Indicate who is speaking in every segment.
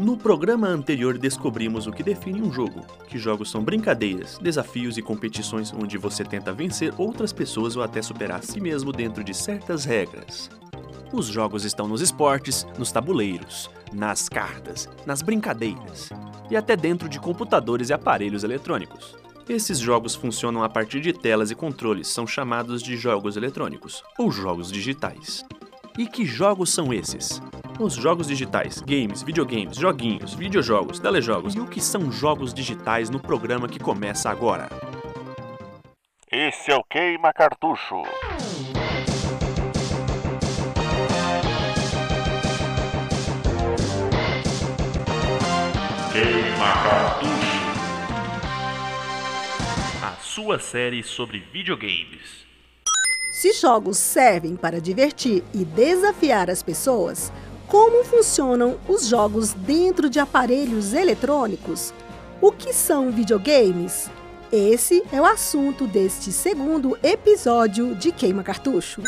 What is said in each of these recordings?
Speaker 1: No programa anterior descobrimos o que define um jogo, que jogos são brincadeiras, desafios e competições onde você tenta vencer outras pessoas ou até superar a si mesmo dentro de certas regras. Os jogos estão nos esportes, nos tabuleiros, nas cartas, nas brincadeiras e até dentro de computadores e aparelhos eletrônicos. Esses jogos funcionam a partir de telas e controles, são chamados de jogos eletrônicos ou jogos digitais. E que jogos são esses? Os jogos digitais, games, videogames, joguinhos, videojogos, telejogos e o que são jogos digitais no programa que começa agora.
Speaker 2: Esse é o Queima Cartucho. Queima Cartucho.
Speaker 1: A sua série sobre videogames.
Speaker 3: Se jogos servem para divertir e desafiar as pessoas, como funcionam os jogos dentro de aparelhos eletrônicos? O que são videogames? Esse é o assunto deste segundo episódio de Queima Cartucho.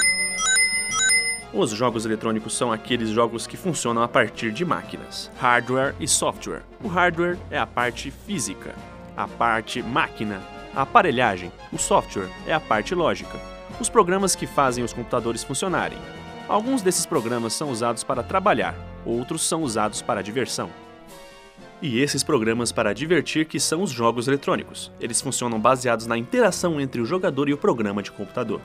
Speaker 1: Os jogos eletrônicos são aqueles jogos que funcionam a partir de máquinas, hardware e software. O hardware é a parte física, a parte máquina, a aparelhagem, o software é a parte lógica, os programas que fazem os computadores funcionarem. Alguns desses programas são usados para trabalhar, outros são usados para diversão. E esses programas para divertir que são os jogos eletrônicos. Eles funcionam baseados na interação entre o jogador e o programa de computador.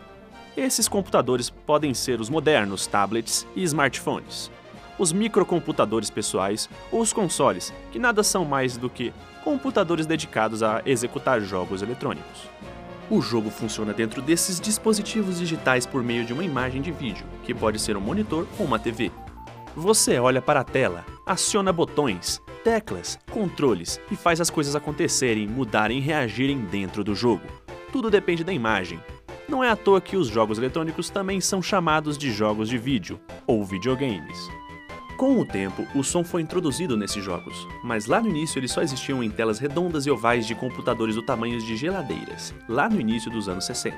Speaker 1: Esses computadores podem ser os modernos tablets e smartphones, os microcomputadores pessoais ou os consoles, que nada são mais do que computadores dedicados a executar jogos eletrônicos. O jogo funciona dentro desses dispositivos digitais por meio de uma imagem de vídeo, que pode ser um monitor ou uma TV. Você olha para a tela, aciona botões, teclas, controles e faz as coisas acontecerem, mudarem e reagirem dentro do jogo. Tudo depende da imagem, não é à toa que os jogos eletrônicos também são chamados de jogos de vídeo, ou videogames. Com o tempo, o som foi introduzido nesses jogos, mas lá no início eles só existiam em telas redondas e ovais de computadores do tamanho de geladeiras, lá no início dos anos 60.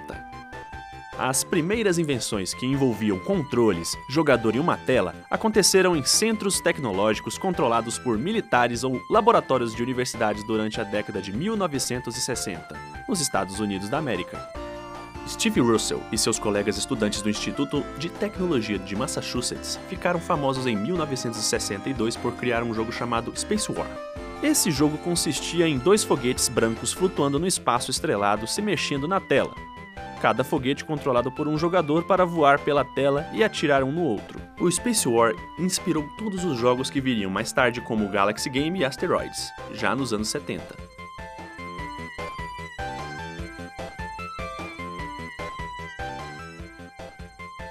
Speaker 1: As primeiras invenções que envolviam controles, jogador e uma tela aconteceram em centros tecnológicos controlados por militares ou laboratórios de universidades durante a década de 1960, nos Estados Unidos da América. Steve Russell e seus colegas estudantes do Instituto de Tecnologia de Massachusetts ficaram famosos em 1962 por criar um jogo chamado Space War. Esse jogo consistia em dois foguetes brancos flutuando no espaço estrelado se mexendo na tela. Cada foguete controlado por um jogador para voar pela tela e atirar um no outro. O Space War inspirou todos os jogos que viriam mais tarde, como Galaxy Game e Asteroids, já nos anos 70.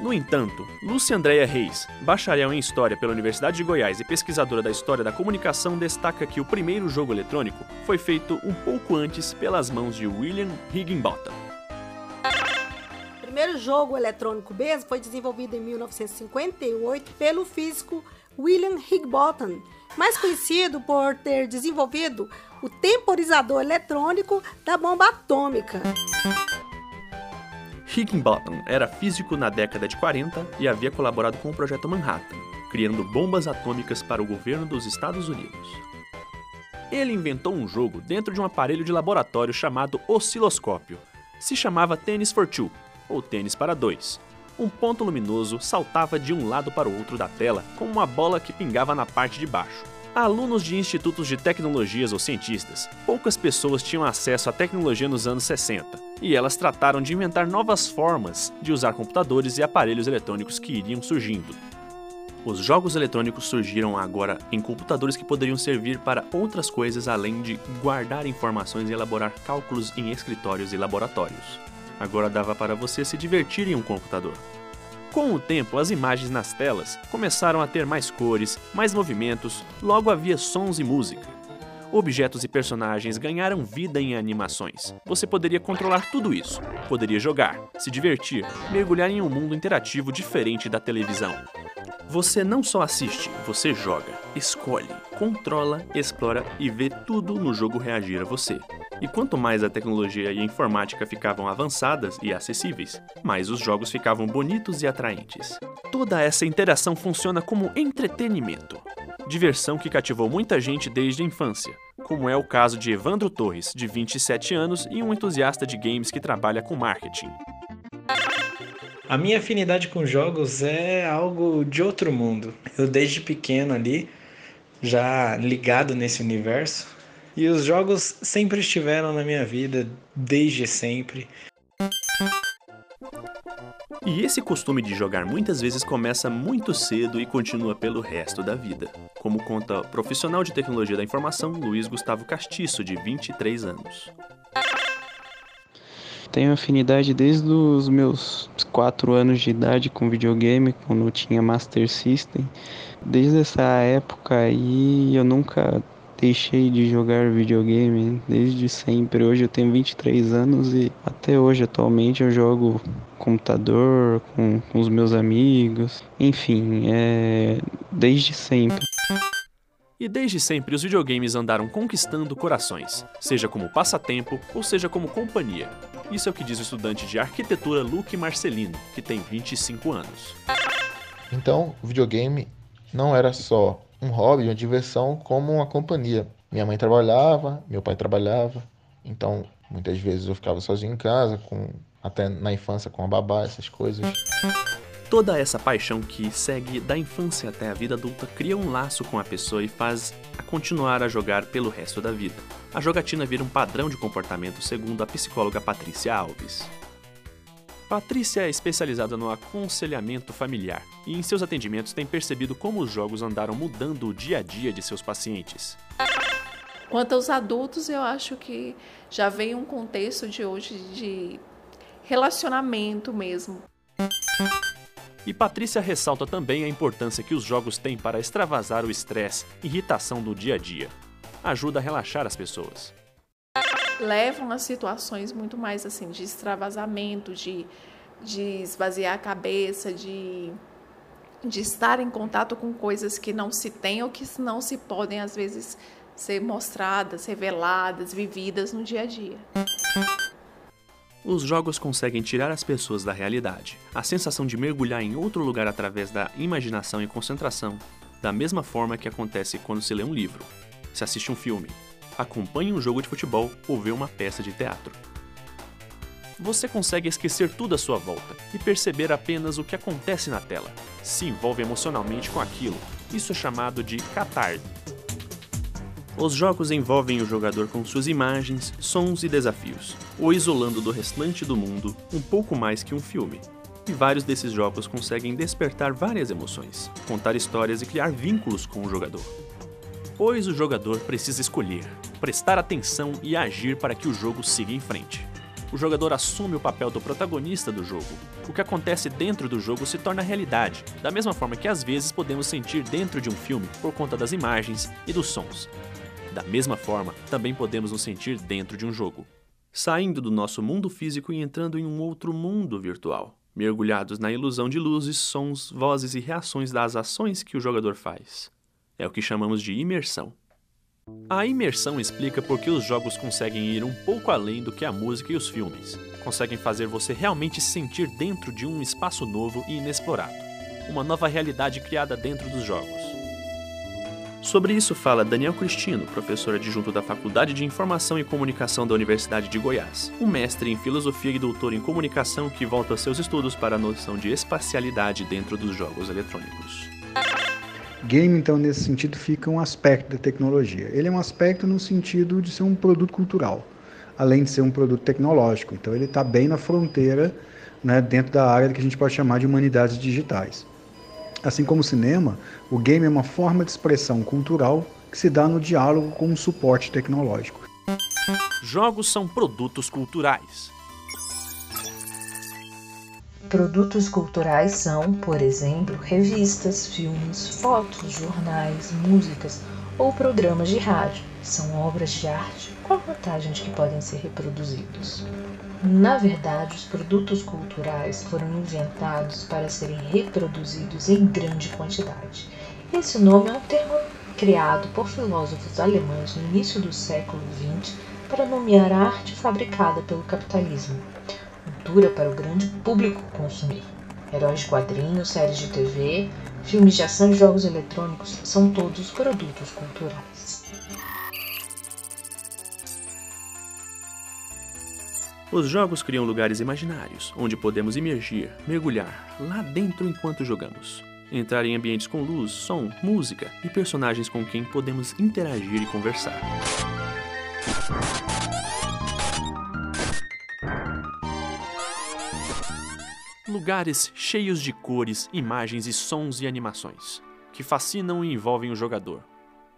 Speaker 1: No entanto, Lúcia Andréia Reis, bacharel em História pela Universidade de Goiás e pesquisadora da História da Comunicação, destaca que o primeiro jogo eletrônico foi feito um pouco antes pelas mãos de William Higginbotham.
Speaker 3: O primeiro jogo eletrônico mesmo foi desenvolvido em 1958 pelo físico William Higginbotham, mais conhecido por ter desenvolvido o temporizador eletrônico da bomba atômica.
Speaker 1: Higginbotham era físico na década de 40 e havia colaborado com o projeto Manhattan, criando bombas atômicas para o governo dos Estados Unidos. Ele inventou um jogo dentro de um aparelho de laboratório chamado osciloscópio. Se chamava Tennis for Two, ou Tênis para Dois. Um ponto luminoso saltava de um lado para o outro da tela, como uma bola que pingava na parte de baixo. Alunos de institutos de tecnologias ou cientistas, poucas pessoas tinham acesso à tecnologia nos anos 60, e elas trataram de inventar novas formas de usar computadores e aparelhos eletrônicos que iriam surgindo. Os jogos eletrônicos surgiram agora em computadores que poderiam servir para outras coisas além de guardar informações e elaborar cálculos em escritórios e laboratórios. Agora dava para você se divertir em um computador. Com o tempo, as imagens nas telas começaram a ter mais cores, mais movimentos, logo havia sons e música. Objetos e personagens ganharam vida em animações. Você poderia controlar tudo isso. Poderia jogar, se divertir, mergulhar em um mundo interativo diferente da televisão. Você não só assiste, você joga, escolhe, controla, explora e vê tudo no jogo reagir a você. E quanto mais a tecnologia e a informática ficavam avançadas e acessíveis, mais os jogos ficavam bonitos e atraentes. Toda essa interação funciona como entretenimento. Diversão que cativou muita gente desde a infância, como é o caso de Evandro Torres, de 27 anos e um entusiasta de games que trabalha com marketing.
Speaker 4: A minha afinidade com jogos é algo de outro mundo. Eu desde pequeno ali, já ligado nesse universo, e os jogos sempre estiveram na minha vida, desde sempre.
Speaker 1: E esse costume de jogar muitas vezes começa muito cedo e continua pelo resto da vida, como conta o profissional de tecnologia da informação Luiz Gustavo Castiço, de 23 anos.
Speaker 5: Tenho afinidade desde os meus 4 anos de idade com videogame, quando eu tinha Master System. Desde essa época aí eu nunca deixei de jogar videogame desde sempre. Hoje eu tenho 23 anos e até hoje, atualmente, eu jogo computador com, com os meus amigos. Enfim, é desde sempre.
Speaker 1: E desde sempre os videogames andaram conquistando corações, seja como passatempo ou seja como companhia. Isso é o que diz o estudante de arquitetura Luke Marcelino, que tem 25 anos.
Speaker 6: Então, o videogame não era só um hobby, uma diversão, como uma companhia. Minha mãe trabalhava, meu pai trabalhava, então muitas vezes eu ficava sozinho em casa, com até na infância com a babá, essas coisas.
Speaker 1: Toda essa paixão que segue da infância até a vida adulta cria um laço com a pessoa e faz a continuar a jogar pelo resto da vida. A jogatina vira um padrão de comportamento, segundo a psicóloga Patrícia Alves. Patrícia é especializada no aconselhamento familiar e em seus atendimentos tem percebido como os jogos andaram mudando o dia a dia de seus pacientes.
Speaker 7: Quanto aos adultos, eu acho que já vem um contexto de hoje de relacionamento mesmo.
Speaker 1: E Patrícia ressalta também a importância que os jogos têm para extravasar o estresse e irritação do dia a dia. Ajuda a relaxar as pessoas
Speaker 7: levam a situações muito mais assim de extravasamento, de, de esvaziar a cabeça, de, de estar em contato com coisas que não se tem ou que não se podem às vezes ser mostradas, reveladas, vividas no dia a dia.
Speaker 1: Os jogos conseguem tirar as pessoas da realidade. A sensação de mergulhar em outro lugar através da imaginação e concentração, da mesma forma que acontece quando se lê um livro, se assiste um filme, acompanhe um jogo de futebol ou vê uma peça de teatro. Você consegue esquecer tudo à sua volta e perceber apenas o que acontece na tela. Se envolve emocionalmente com aquilo. Isso é chamado de catarse. Os jogos envolvem o jogador com suas imagens, sons e desafios, o isolando do restante do mundo um pouco mais que um filme. E vários desses jogos conseguem despertar várias emoções, contar histórias e criar vínculos com o jogador. Pois o jogador precisa escolher prestar atenção e agir para que o jogo siga em frente. O jogador assume o papel do protagonista do jogo. O que acontece dentro do jogo se torna realidade, da mesma forma que às vezes podemos sentir dentro de um filme por conta das imagens e dos sons. Da mesma forma, também podemos nos sentir dentro de um jogo, saindo do nosso mundo físico e entrando em um outro mundo virtual, mergulhados na ilusão de luzes, sons, vozes e reações das ações que o jogador faz. É o que chamamos de imersão. A imersão explica por que os jogos conseguem ir um pouco além do que a música e os filmes. Conseguem fazer você realmente se sentir dentro de um espaço novo e inexplorado. Uma nova realidade criada dentro dos jogos. Sobre isso fala Daniel Cristino, professor adjunto da Faculdade de Informação e Comunicação da Universidade de Goiás, um mestre em filosofia e doutor em comunicação que volta seus estudos para a noção de espacialidade dentro dos jogos eletrônicos.
Speaker 8: Game, então, nesse sentido, fica um aspecto da tecnologia. Ele é um aspecto no sentido de ser um produto cultural, além de ser um produto tecnológico. Então, ele está bem na fronteira, né, dentro da área que a gente pode chamar de humanidades digitais. Assim como o cinema, o game é uma forma de expressão cultural que se dá no diálogo com um suporte tecnológico.
Speaker 1: Jogos são produtos culturais.
Speaker 9: Produtos culturais são, por exemplo, revistas, filmes, fotos, jornais, músicas ou programas de rádio. São obras de arte com a vantagem de que podem ser reproduzidos. Na verdade, os produtos culturais foram inventados para serem reproduzidos em grande quantidade. Esse nome é um termo criado por filósofos alemães no início do século XX para nomear a arte fabricada pelo capitalismo cultura para o grande público consumir. Heróis de quadrinhos, séries de TV, Filmes de ação e jogos eletrônicos são todos produtos culturais.
Speaker 1: Os jogos criam lugares imaginários, onde podemos imergir, mergulhar lá dentro enquanto jogamos. Entrar em ambientes com luz, som, música e personagens com quem podemos interagir e conversar. Lugares cheios de cores, imagens e sons e animações, que fascinam e envolvem o jogador.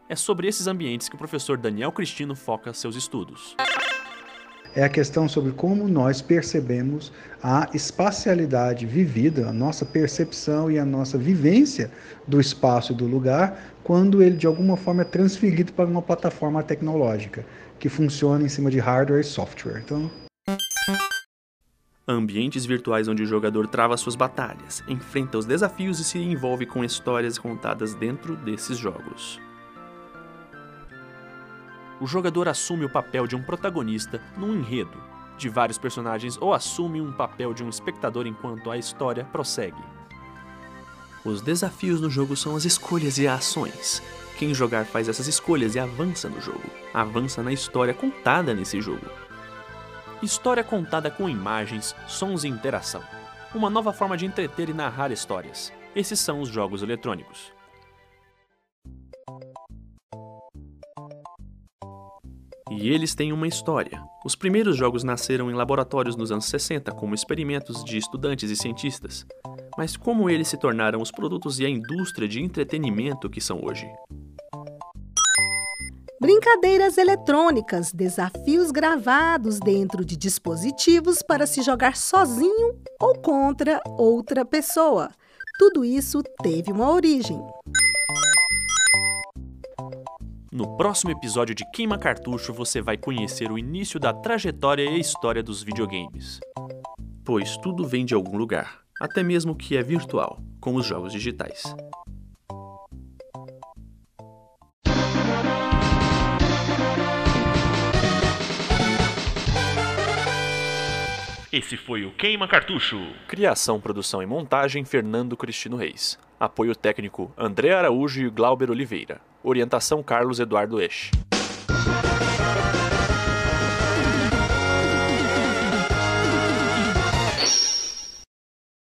Speaker 1: É sobre esses ambientes que o professor Daniel Cristino foca seus estudos.
Speaker 8: É a questão sobre como nós percebemos a espacialidade vivida, a nossa percepção e a nossa vivência do espaço e do lugar, quando ele de alguma forma é transferido para uma plataforma tecnológica que funciona em cima de hardware e software. Então,
Speaker 1: Ambientes virtuais onde o jogador trava suas batalhas, enfrenta os desafios e se envolve com histórias contadas dentro desses jogos. O jogador assume o papel de um protagonista num enredo de vários personagens ou assume um papel de um espectador enquanto a história prossegue. Os desafios no jogo são as escolhas e ações. Quem jogar faz essas escolhas e avança no jogo, avança na história contada nesse jogo. História contada com imagens, sons e interação. Uma nova forma de entreter e narrar histórias. Esses são os jogos eletrônicos. E eles têm uma história. Os primeiros jogos nasceram em laboratórios nos anos 60 como experimentos de estudantes e cientistas. Mas como eles se tornaram os produtos e a indústria de entretenimento que são hoje?
Speaker 3: Brincadeiras eletrônicas, desafios gravados dentro de dispositivos para se jogar sozinho ou contra outra pessoa. Tudo isso teve uma origem.
Speaker 1: No próximo episódio de Queima Cartucho você vai conhecer o início da trajetória e história dos videogames. Pois tudo vem de algum lugar, até mesmo que é virtual, com os jogos digitais.
Speaker 2: Esse foi o Queima Cartucho.
Speaker 1: Criação, produção e montagem Fernando Cristino Reis. Apoio técnico André Araújo e Glauber Oliveira. Orientação Carlos Eduardo Esch.